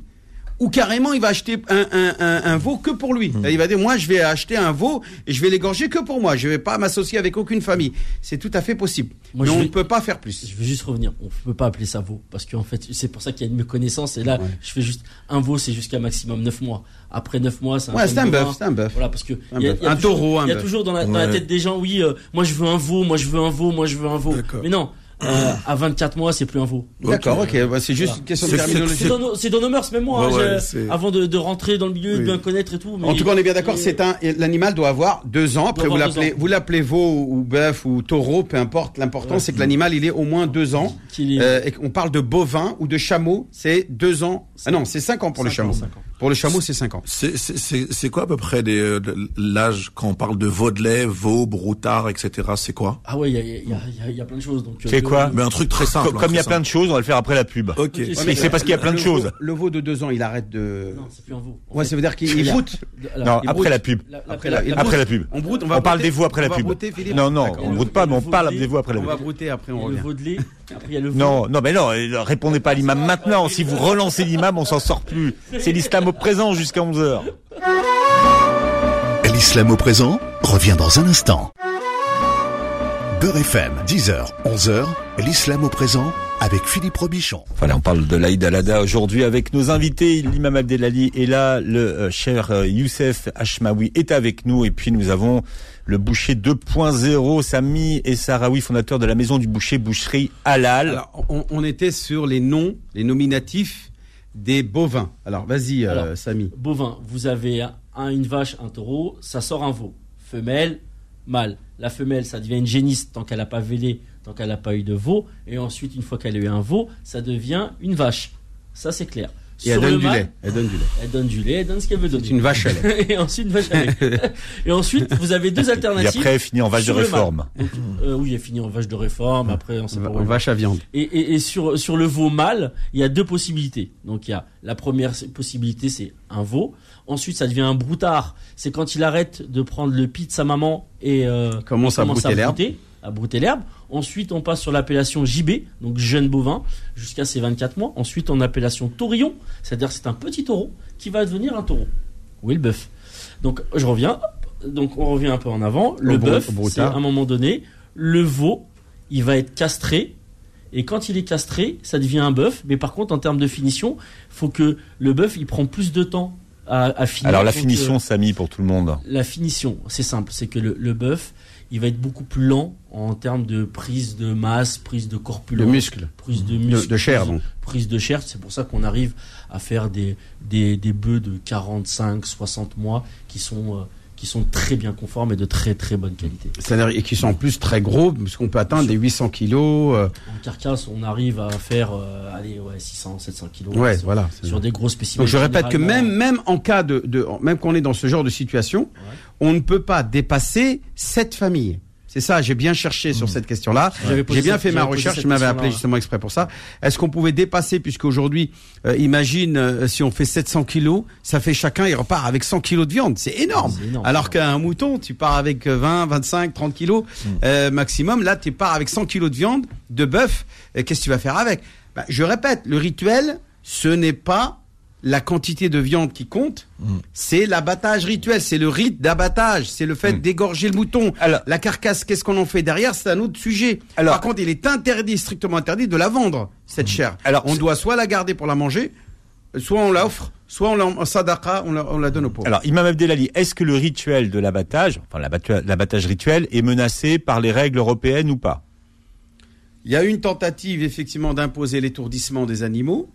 ou carrément il va acheter un, un, un, un veau que pour lui. Il va dire moi je vais acheter un veau et je vais l'égorger que pour moi. Je vais pas m'associer avec aucune famille. C'est tout à fait possible. Moi, Mais on ne peut pas faire plus. Je veux juste revenir. On peut pas appeler ça veau parce qu'en fait, c'est pour ça qu'il y a une méconnaissance. Et là, je fais juste un veau, c'est jusqu'à maximum 9 mois. Après 9 mois, c'est un, Ouais, un bœuf, c'est un bœuf. Voilà, parce que Un y a- y toujours- Il y a toujours dans la, dans la Ouais. tête des gens, oui, euh, moi je veux un veau, moi je veux un veau, moi je veux un veau. D'accord. Mais non, euh, à 24 mois, c'est plus un veau. D'accord, ok. bah, c'est juste Voilà. une question de terminologie. C'est dans, nos- c'est dans nos mœurs, même moi, hein, ouais, avant de, de rentrer dans le milieu, de bien connaître et tout. mais- En tout cas, on est bien d'accord. C'est un l'animal doit avoir deux ans. Après, vous l'appelez ans. vous l'appelez veau ou bœuf ou taureau, peu importe. L'important, Ouais. c'est que l'animal il est au moins deux ans. est- Euh, et qu'on parle de bovin ou de chameau, c'est deux ans. Ah non, c'est cinq ans pour le Cinq ans, chameau. ans. Pour le chameau, c'est cinq ans. C'est- C'est c'est- c'est quoi à peu près euh, l'âge quand on parle de veau de lait, veau, broutard, etc. C'est quoi? Ah ouais, il y a, il y, a, il y a- y a plein de choses. Euh, C'est le- quoi? Mais un truc très simple. Co- hein, Comme il y a plein de choses, on va le faire après la pub. Ok. Ok, mais c'est parce qu'il y a plein de Le choses. Le veau de deux ans, il arrête de. Non, c'est plus un veau. Ouais, fait, ça veut dire qu'il broute. Non, il après la pub. La- Après la- pub. On broute, on On va parle brouter. des veaux après On la va pub. brouter, Philippe Non, non, on le- broute pas, mais on le parle des veaux après la On pub. va brouter, après on le revient. veau de lait. Après, il y a le veau. Non, non, mais non, euh, répondez pas à l'imam maintenant. Si vous relancez l'imam, on s'en sort plus. C'est l'islam au présent jusqu'à 11h. L'islam au présent revient dans un instant. Beurre FM, 10h, 11h, l'islam au présent avec Philippe Robichon. Voilà, on parle de l'Aïd al-Adha aujourd'hui avec nos invités. L'imam Abdelali est là, le euh, cher euh, Youssef Hashmawi est avec nous et puis nous avons le boucher 2.0, Sami et Sarawi, fondateur de la maison du boucher Boucherie Halal. Alors, on, on était sur les noms, les nominatifs des bovins. Alors, vas-y, euh. Samy. Bovin, vous avez un, une vache, un taureau, ça sort un veau. Femelle, mâle. La femelle, ça devient une génisse tant qu'elle n'a pas vélé, tant qu'elle n'a pas eu de veau. Et ensuite, une fois qu'elle a eu un veau, ça devient une vache. Ça, c'est clair. Et elle donne du lait. Elle donne du lait. Elle donne du lait, elle donne ce qu'elle veut donner. C'est une vache à lait. et ensuite, une vache à lait. et ensuite, vous avez deux Et alternatives. après, fini en vache de réforme. Donc, euh, oui, il est fini en vache de réforme. Après, on sait pas En elle va. vache à viande. Et, et, et sur, sur le veau mâle, il y a deux possibilités. Donc il y a la première possibilité, c'est un veau. Ensuite, ça devient un broutard. C'est quand il arrête de prendre le pis de sa maman et euh, commence à brouter l'herbe. À brouter l'herbe. Ensuite, on passe sur l'appellation JB, donc jeune bovin, jusqu'à ses 24 mois. Ensuite, en appellation taurillon, c'est-à-dire c'est un petit taureau qui va devenir un taureau. Oui, le bœuf? Donc je reviens. Donc on revient un peu en avant. Le bœuf, c'est à un moment donné, le veau, il va être castré. Et quand il est castré, ça devient un bœuf. Mais par contre, en termes de finition, faut que le bœuf, il prend plus de temps à, à finir. Alors la finition, euh, Samy, pour tout le monde. la finition, c'est simple, c'est que le, le bœuf, il va être beaucoup plus lent en termes de prise de masse, prise de De corpulence, muscles. prise de De, muscle, de chair, prise- donc. prise de chair. C'est pour ça qu'on arrive à faire des, des, des bœufs de 45, 60 mois qui sont, euh, qui sont très bien conformes et de très très bonne qualité. C'est-à-dire, et qui sont en plus très gros, puisqu'on peut atteindre des 800 kilos. euh, En carcasse, on arrive à faire euh, allez, ouais, 600, 700 kilos. ouais, sur, voilà. sur des gros spécimens. Donc je répète que même, même en cas de, de même qu'on est dans ce genre de situation, on ne peut pas dépasser cette famille. C'est ça, j'ai bien cherché sur cette question-là. J'ai bien fait ma recherche, je m'avais appelé justement exprès pour ça. Est-ce qu'on pouvait dépasser, puisqu'aujourd'hui, euh, imagine euh, si on fait 700 kilos, ça fait chacun, il repart avec 100 kilos de viande. C'est énorme. Alors qu'un mouton, tu pars avec euh, 20, 25, 30 kilos euh, maximum. Là, tu pars avec 100 kilos de viande, de bœuf. Qu'est-ce que tu vas faire avec? Bah, Je répète, le rituel, ce n'est pas la quantité de viande qui compte, c'est l'abattage rituel, c'est le rite d'abattage, c'est le fait d'égorger le mouton. Alors- la carcasse, qu'est-ce qu'on en fait derrière, c'est un autre sujet. Alors- Par contre, il est interdit, strictement interdit, de la vendre, cette chair. Alors, on doit soit la garder pour la manger, soit on l'offre, soit on la en sadaqa, on la, on la donne aux pauvres. Alors, Imam Abdelali, est-ce que le rituel de l'abattage, enfin l'abattage rituel, est menacé par les règles européennes ou pas? Il y a une tentative effectivement d'imposer l'étourdissement des animaux,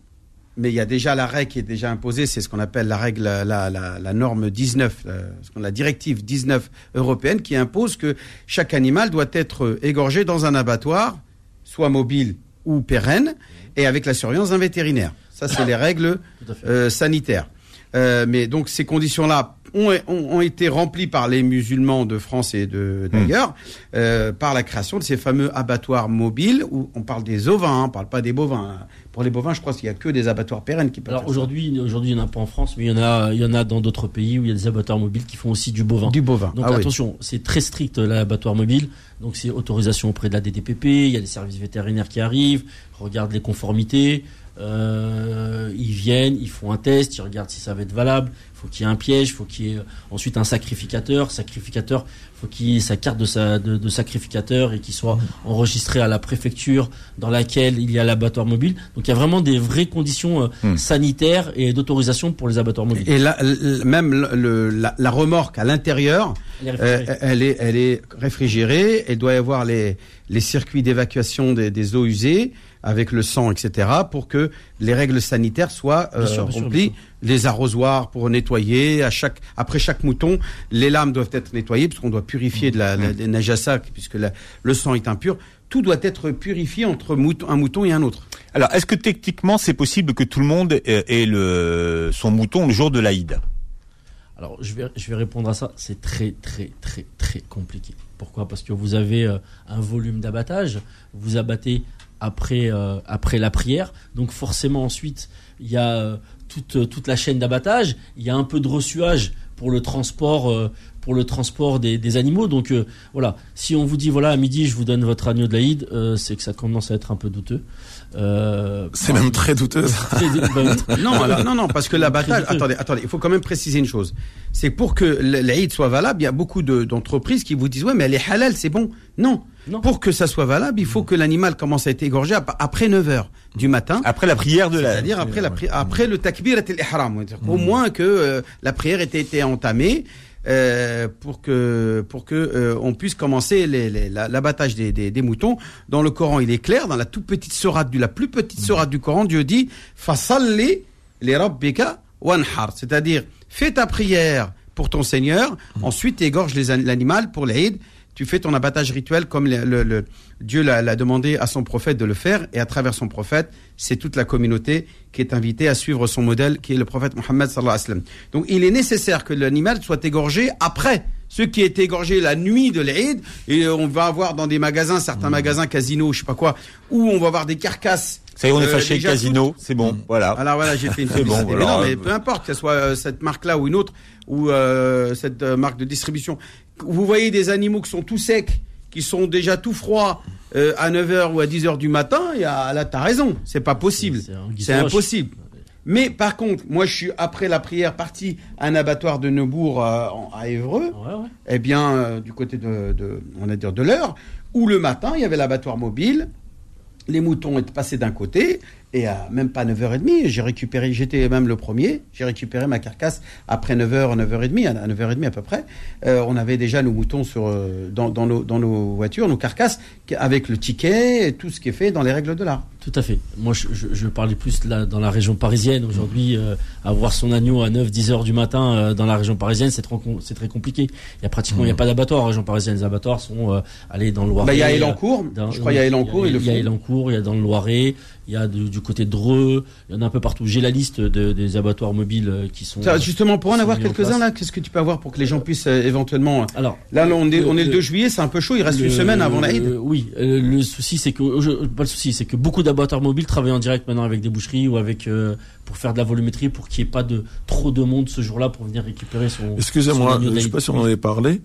mais il y a déjà la règle qui est déjà imposée, c'est ce qu'on appelle la règle, la, la, la- la norme 19, euh, ce qu'on- la directive 19 européenne qui impose que chaque animal doit être égorgé dans un abattoir, soit mobile ou pérenne, et avec la surveillance d'un vétérinaire. Ça, c'est les règles euh, sanitaires. Euh, mais donc ces conditions-là ont, ont, ont été remplies par les musulmans de France et de d'ailleurs euh, par la création de ces fameux abattoirs mobiles où on parle des ovins, hein, on parle pas des bovins. Pour les bovins, je crois qu'il y a que des abattoirs pérennes qui peuvent. Alors aujourd'hui, aujourd'hui, il n'y en a pas en France, mais il y en a, il y en a dans d'autres pays où il y a des abattoirs mobiles qui font aussi du bovin. du bovin. Donc Ah oui. attention, c'est très strict l'abattoir mobile. Donc c'est autorisation auprès de la DDPP, il y a des services vétérinaires qui arrivent, regardent les conformités. euh, ils viennent, ils font un test, ils regardent si ça va être valable. Il faut qu'il y ait un piège, il faut qu'il y ait euh, ensuite un sacrificateur. Sacrificateur, faut qu'il ait sa carte de, sa, de, de sacrificateur et qu'il soit enregistré à la préfecture dans laquelle il y a l'abattoir mobile. Donc il y a vraiment des vraies conditions euh, Hmm. sanitaires et d'autorisation pour les abattoirs mobiles. Et là, même le- la, la remorque à l'intérieur, Elle est euh, réfrigérée. elle est, elle est réfrigérée. Elle doit y avoir les, les circuits d'évacuation des, des eaux usées avec le sang, etc., pour que les règles sanitaires soient euh, Bien sûr, bien sûr, remplies. bien Les arrosoirs pour nettoyer. À chaque, après chaque mouton, les lames doivent être nettoyées parce qu'on doit purifier de la, la, des najasa, puisque la- le sang est impur. Tout doit être purifié entre mouton- un mouton et un autre. Alors, est-ce que techniquement c'est possible que tout le monde ait ait le son mouton le jour de l'Aïd? Alors, je vais, je vais répondre à ça. C'est très, très, très, très compliqué. Pourquoi? Parce que vous avez euh, un volume d'abattage. Vous abattez après, euh, après la prière. Donc, forcément, ensuite, il y a euh, toute, euh, toute la chaîne d'abattage. Il y a un peu de ressuage pour le transport, pour le transport des, des animaux. Donc, euh, voilà. Si on vous dit, voilà, à midi, je vous donne votre agneau de l'Aïd, euh, c'est que ça commence à être un peu douteux. Euh, C'est même très douteux. très- bah, Non, alors, non, non, parce que l'abattage, attendez, attendez, il faut quand même préciser une chose. C'est pour que l'Aïd soit valable, il y a beaucoup de- d'entreprises qui vous disent, ouais, mais elle est halal, c'est bon. Non. Non. Pour que ça soit valable, il faut que l'animal commence à être égorgé ap- après 9 heures du matin. Après la prière de la. C'est-à-dire après, la pri- après le takbir et l'ihram. Au moins que euh, la prière ait été entamée euh, pour que, pour que euh, on puisse commencer les- les- la- l'abattage des, des, des moutons. Dans le Coran, il est clair, dans la toute petite sourate, du, la plus petite sourate du Coran, Dieu dit « Fasalli li rabbika wanhar », c'est-à-dire fais ta prière pour ton Seigneur, ensuite égorge les an- l'animal pour l'Aïd, tu fais ton abattage rituel comme le, le- le- Dieu l'a demandé à son prophète de le faire, et à travers son prophète, c'est toute la communauté qui est invitée à suivre son modèle, qui est le prophète Mohammed sallallahu alayhi wa sallam. Donc il est nécessaire que l'animal soit égorgé après. Ce qui est égorgé la nuit de l'Aïd, et on va avoir dans des magasins, certains magasins, casinos, je sais pas quoi, où on va avoir des carcasses. Ça y est, on est euh, fâché Casino, c'est bon, voilà. alors voilà, j'ai fait une C'est bon, voilà. Mais non, mais peu importe, que ce soit euh, cette marque-là ou une autre, ou euh, cette marque de distribution. Vous voyez des animaux qui sont tout secs, qui sont déjà tout froids euh, à 9h ou à 10h du matin, là, t'as raison, c'est pas possible. C'est- impossible. Mais par contre, moi, je suis, après la prière, parti à un abattoir de Neubourg euh, à Évreux, Ouais, ouais. eh bien, euh, du côté de, de, on va dire de l'heure, où le matin, il y avait l'abattoir mobile, les moutons étaient passés d'un côté, et à même pas 9h30, j'ai récupéré, j'étais même le premier, j'ai récupéré ma carcasse après 9h, 9h30, à 9h30 à peu près. Euh, on avait déjà nos moutons sur, euh, dans, dans, nos, dans nos voitures, nos carcasses, avec le ticket, et tout ce qui est fait dans les règles de l'art. Tout à fait. Moi, je, je, je parlais plus là, dans la région parisienne. Aujourd'hui, euh, avoir son agneau à 9-10 heures du matin euh, dans la région parisienne, c'est trop com- c'est très compliqué. Il y a pratiquement, il y a pas d'abattoir en région parisienne. Les abattoirs sont allés dans le Loiret. Bah, il y a Elancourt, je crois il y a Elancourt, il y a. Elancourt, il y a dans le Loiret, il y a de- du côté de Dreux, il y en a un peu partout. J'ai la liste de, des abattoirs mobiles euh, qui sont. Ça, justement, pour en avoir quelques-uns là, qu'est-ce que tu peux avoir pour que les gens puissent euh, éventuellement... Alors, Là, là, on est, Le- on est le le- 2 juillet, c'est un peu chaud, il reste une semaine avant l'Aïd. euh, Oui, euh, le souci c'est que je- pas le souci, c'est que beaucoup d'abattoirs mobiles travaillent en direct maintenant avec des boucheries ou avec euh, pour faire de la volumétrie pour qu'il n'y ait pas de trop de monde ce jour-là pour venir récupérer son. Excusez-moi, je sais d'Aïd. pas si on en avait parlé.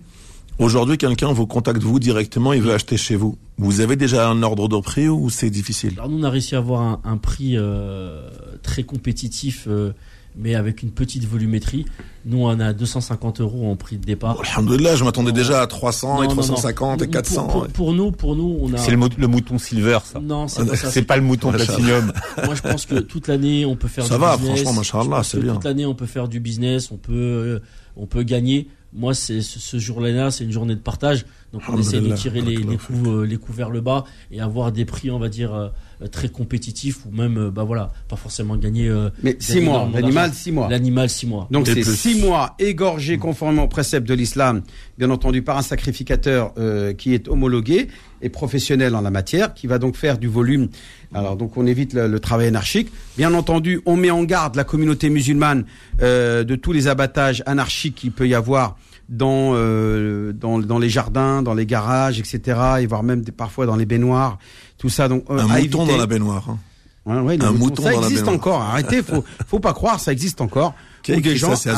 Aujourd'hui, quelqu'un vous contacte vous directement, il veut acheter chez vous. Vous avez déjà un ordre de prix ou c'est difficile? Alors nous on a réussi à avoir un, un prix euh, très compétitif, euh, mais avec une petite volumétrie. Nous on a 250 euros en prix de départ. Alhamdoulilah, je m'attendais déjà à 300 Non, et non, non. 350 et Pour- 400. Pour, ouais. pour nous, pour nous, on a. C'est le, mou- le mouton silver, ça. Non, c'est pas ça. C'est pas le mouton Machallah. platinum. Moi, je pense que toute l'année, on peut faire Ça du va, business. franchement, machallah, Je pense c'est bien. Toute l'année, on peut faire du business, on peut, euh, on peut gagner. Moi, c'est ce, ce jour-là, c'est une journée de partage. Donc, on essaie de tirer les, les coups, euh, les coups vers le bas et avoir des prix, on va dire, euh, très compétitifs ou même, euh, bah voilà, pas forcément gagner. Mais 6 gagner mois, l'animal. 6 mois. L'animal, six mois. Donc c'est. 6 mois égorgés conformément aux préceptes de l'islam, bien entendu par un sacrificateur euh, qui est homologué et professionnel en la matière, qui va donc faire du volume. Alors donc on évite le, le travail anarchique. Bien entendu, on met en garde la communauté musulmane euh, de tous les abattages anarchiques qu'il peut y avoir dans, euh, dans dans les jardins, dans les garages, etc. Et voire même des- parfois dans les baignoires, tout ça. Donc euh, Un mouton éviter. dans la baignoire. hein. Ouais, ouais, Un mouton ça dans la existe baignoire. encore. Arrêtez, faut faut pas croire, ça existe encore. Ou des ça gens font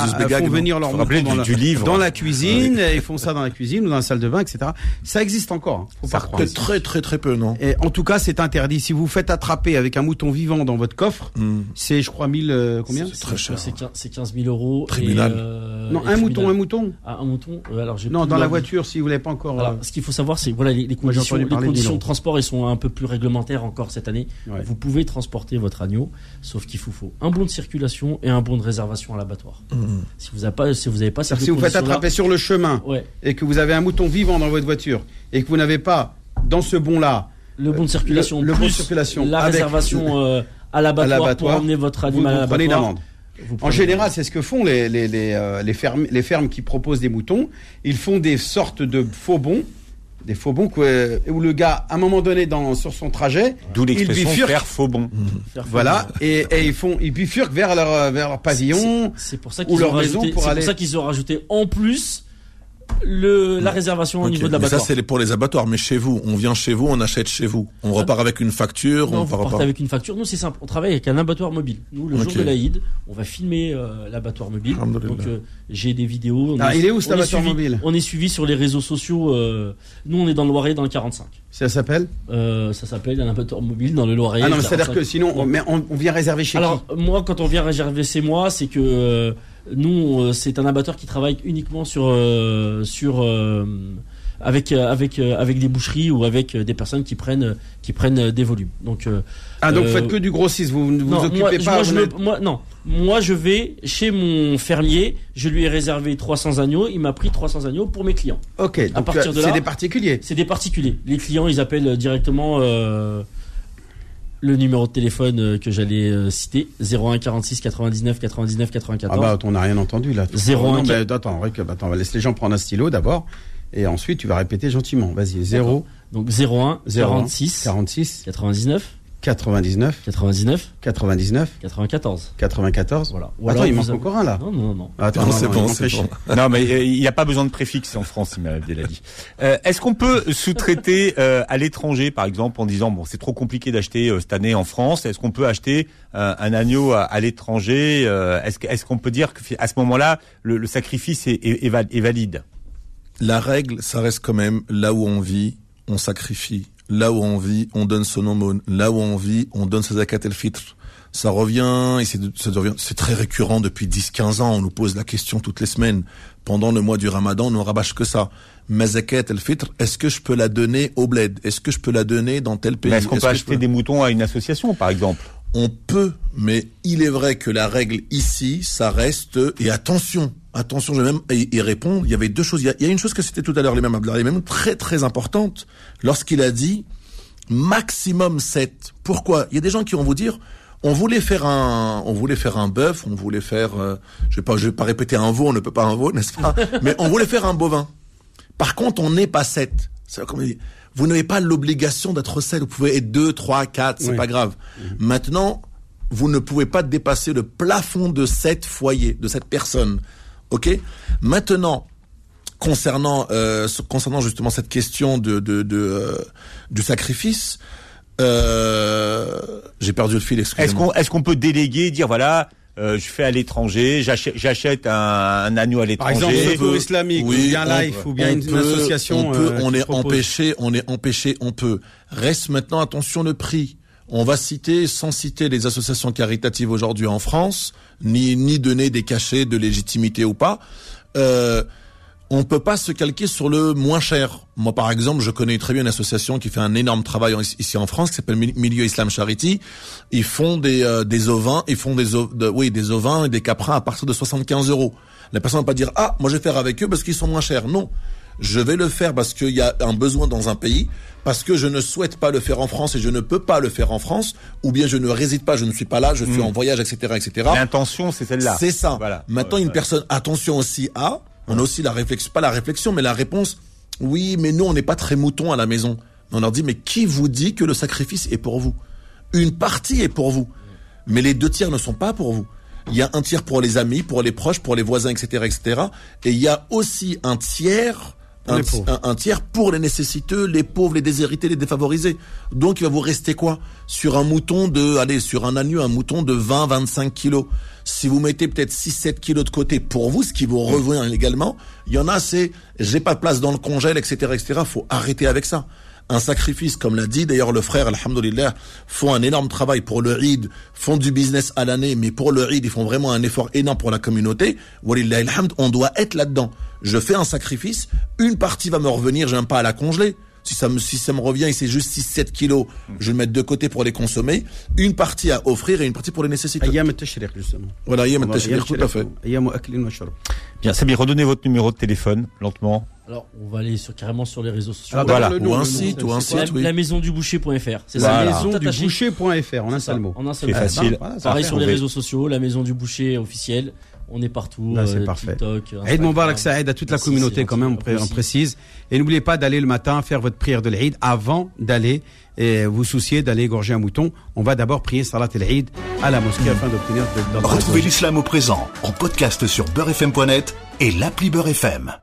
non venir leur Faut rappeler mouton dans, du- la, livre. dans la cuisine, et ils font ça dans la cuisine ou dans la salle de bain, etc. Ça existe encore. hein. Faut pas croire. Peut-être très très très peu, non Et en tout cas, c'est interdit. Si vous vous faites attraper avec un mouton vivant dans votre coffre, Hmm. c'est, je crois, 1000, euh, combien C'est très cher. C'est 15, c'est 15 000 euros. Tribunal. Et, euh, Non, et un tribunal. mouton, un mouton. Ah, un mouton. euh, alors j'ai Non, dans la voiture, si vous l'avez pas encore. Alors, ce qu'il faut savoir, c'est voilà les, conditions, les de conditions Milan. de transport, ils sont un peu plus réglementaires encore cette année. Vous pouvez transporter votre agneau, sauf qu'il vous faut un bon de circulation et un bon de réservation à l'abattoir. Hmm. Si vous n'avez pas, si vous avez pas si vous faites attraper sur le chemin ouais, et que vous avez un mouton vivant dans votre voiture et que vous n'avez pas dans ce bon-là, le bon de circulation, le- le bon de circulation la avec- réservation euh, à l'abattoir pour emmener votre vous, animal à vous prenez une l'abattoir. vous En général, c'est ce que font les, les, les, euh, les fermes, les fermes qui proposent des moutons. Ils font des sortes de faux bons, des faux bons que- euh, où le gars, à un moment donné, dans, sur son trajet, D'où l'expression bifurque. faire faux bon. faire- voilà, et, et ils font, ils bifurquent vers leur, euh, vers leur pavillon. C'est pour ça ou qu'ils leur ont maison rajouté, pour c'est aller- pour ça qu'ils ont rajouté en plus le, la réservation au niveau de l'abattoir. ça, c'est pour les abattoirs. Mais chez vous, on vient chez vous, on achète chez vous. On repart avec une facture, Non, on vous repart avec une facture. Nous, c'est simple. On travaille avec un abattoir mobile. Nous, le jour Ok. de l'Aïd, on va filmer euh, l'abattoir mobile. Donc, euh, j'ai des vidéos. On Ah, il est où, cet on abattoir suivi- mobile On est suivi sur les réseaux sociaux. euh, nous, on est dans le Loiret, dans le 45. Ça s'appelle Euh, ça s'appelle un abattoir mobile dans le Loiret. Ah non, mais 45. c'est-à-dire que sinon, on, mais on, on vient réserver chez Alors, qui moi, quand on vient réserver chez moi, c'est que euh, nous, euh, c'est un abattoir qui travaille uniquement sur euh, sur euh, avec avec avec des boucheries ou avec des personnes qui prennent qui prennent des volumes. Donc Ah, donc euh, vous faites que du grossiste, vous ne vous non, occupez moi, pas. moi, je me- n'êtes- moi, non, moi je vais chez mon fermier, je lui ai réservé 300 agneaux, il m'a pris 300 agneaux pour mes clients. Ok, donc partir de c'est là- des particuliers. C'est des particuliers. Les clients, ils appellent directement euh, le numéro de téléphone euh, que j'allais euh, citer 01 46 99 99 94. Ah bah, on n'a rien entendu là. 01, Non, mais attends, attends, on va laisser les gens prendre un stylo d'abord. Et ensuite, tu vas répéter gentiment. Vas-y, 0, Donc 01 0, 46 46, 99 99, 99 99, 94. 94. Voilà. Ou Attends, il manque avez- encore un là. Non, non, non. Attends, Non, c'est bon, c'est bon. Non, mais euh, il n'y a pas besoin de préfixe en France, il m'a dit. Euh, Est-ce qu'on peut sous-traiter euh, à l'étranger, par exemple, en disant bon, c'est trop compliqué d'acheter euh, cette année en France. Est-ce qu'on peut acheter euh, un agneau à, à l'étranger Est-ce qu'on peut dire que à ce moment-là, le, le sacrifice est, est valide? La règle, ça reste quand même là où on vit, on sacrifie. Là où on vit, on donne son aumône. Là où on vit, on donne sa zakat el fitr. Ça revient, et c'est, ça devient, c'est très récurrent depuis 10-15 ans. On nous pose la question toutes les semaines. Pendant le mois du ramadan, on ne rabâche que ça. Ma zakat el fitr, est-ce que je peux la donner au bled? Est-ce que je peux la donner dans tel pays? Est-ce qu'on peut acheter des moutons à une association, par exemple? On peut, mais il est vrai que la règle ici, ça reste, et attention, attention, je vais même y, y répondre, il y avait deux choses, il y a, il y a une chose que c'était tout à l'heure, les mêmes, les mêmes très très importante, lorsqu'il a dit maximum 7. Pourquoi? Il y a des gens qui vont vous dire, on voulait faire un, on voulait faire un bœuf, on voulait faire, euh, je vais pas, je vais pas répéter un veau, on ne peut pas un veau, n'est-ce pas? Mais on voulait faire un bovin. Par contre, on n'est pas 7. C'est comme il dit, vous n'avez pas l'obligation d'être 7, vous pouvez être 2, 3, 4, c'est Oui. pas grave. Maintenant, vous ne pouvez pas dépasser le plafond de 7 foyers, de cette personne. OK? Maintenant, concernant euh, ce- concernant justement cette question de, de, de euh, du sacrifice, euh, j'ai perdu le fil, Est-ce qu'on est-ce qu'on peut déléguer, dire voilà, euh, je fais à l'étranger, j'achète j'achète un, un agneau à Par l'étranger. exemple, peut- Secours islamique, ou bien on- Life, ou bien une, peut- association. On, peut, euh, on est propose. empêché, on est empêché, on peut. Reste maintenant attention le prix. On va citer, sans citer les associations caritatives aujourd'hui en France, ni ni donner des cachets de légitimité ou pas. Euh, on peut pas se calquer sur le moins cher. Moi, par exemple, je connais très bien une association qui fait un énorme travail ici en France, qui s'appelle Mi- Milieu Islam Charity. Ils font des euh, des ovins, ils font des ov- de- oui des ovins et des caprins à partir de 75 euros. La personne va pas dire ah moi je vais faire avec eux parce qu'ils sont moins chers. Non, je vais le faire parce qu'il y a un besoin dans un pays, parce que je ne souhaite pas le faire en France et je ne peux pas le faire en France, ou bien je ne réside pas, je ne suis pas là, je suis en voyage, etc., etc. L'intention, c'est celle-là. C'est ça. Voilà. Maintenant, une personne, attention aussi à, on a aussi la réflexion, pas la réflexion, mais la réponse, oui, mais nous, on n'est pas très moutons à la maison. On leur dit, mais qui vous dit que le sacrifice est pour vous? Une partie est pour vous, mais les deux tiers ne sont pas pour vous. Il y a un tiers pour les amis, pour les proches, pour les voisins, etc., etc. Et il y a aussi un tiers un, un- un tiers pour les nécessiteux, les pauvres, les déshérités, les défavorisés. Donc il va vous rester quoi? Sur un mouton de, allez, sur un agneau, un mouton de 20-25 kilos. Si vous mettez peut-être 6-7 kilos de côté pour vous, ce qui vous revient également, il y en a, c'est j'ai pas de place dans le congèle, etc., etc. Faut arrêter avec ça un sacrifice, comme l'a dit. D'ailleurs, le frère, alhamdoulilah, font un énorme travail pour le Eid, font du business à l'année, mais pour le Eid, ils font vraiment un effort énorme pour la communauté. On doit être là-dedans. Je fais un sacrifice, une partie va me revenir, j'aime pas à la congeler. Si ça me, si ça me revient et c'est juste 6-7 kilos, je le mettre de côté pour les consommer. Une partie à offrir et une partie pour les nécessités. justement. Voilà, tout à fait. Bien, Sabir, redonnez votre numéro de téléphone, lentement. Alors, on va aller sur, carrément sur les réseaux sociaux. Alors, Voilà. Ou un site, ou un site, oui. la maison du boucher.fr. C'est Voilà. ça. La maison du boucher.fr en un seul ça, mot. En un seul C'est mot. facile. Voilà, ça Pareil sur les réseaux sociaux, la maison du boucher officielle. On est partout. Là, c'est euh, parfait. TikTok, Eid Instagram. Mubarak Saïd à toute la communauté quand même, on, précise. Et n'oubliez pas d'aller le matin faire votre prière de l'Eid avant d'aller et vous soucier d'aller égorger un mouton. On va d'abord prier Salat el-Eid à la mosquée afin d'obtenir Retrouvez l'islam au présent en podcast sur beurrefm.net et l'appli Beurre FM.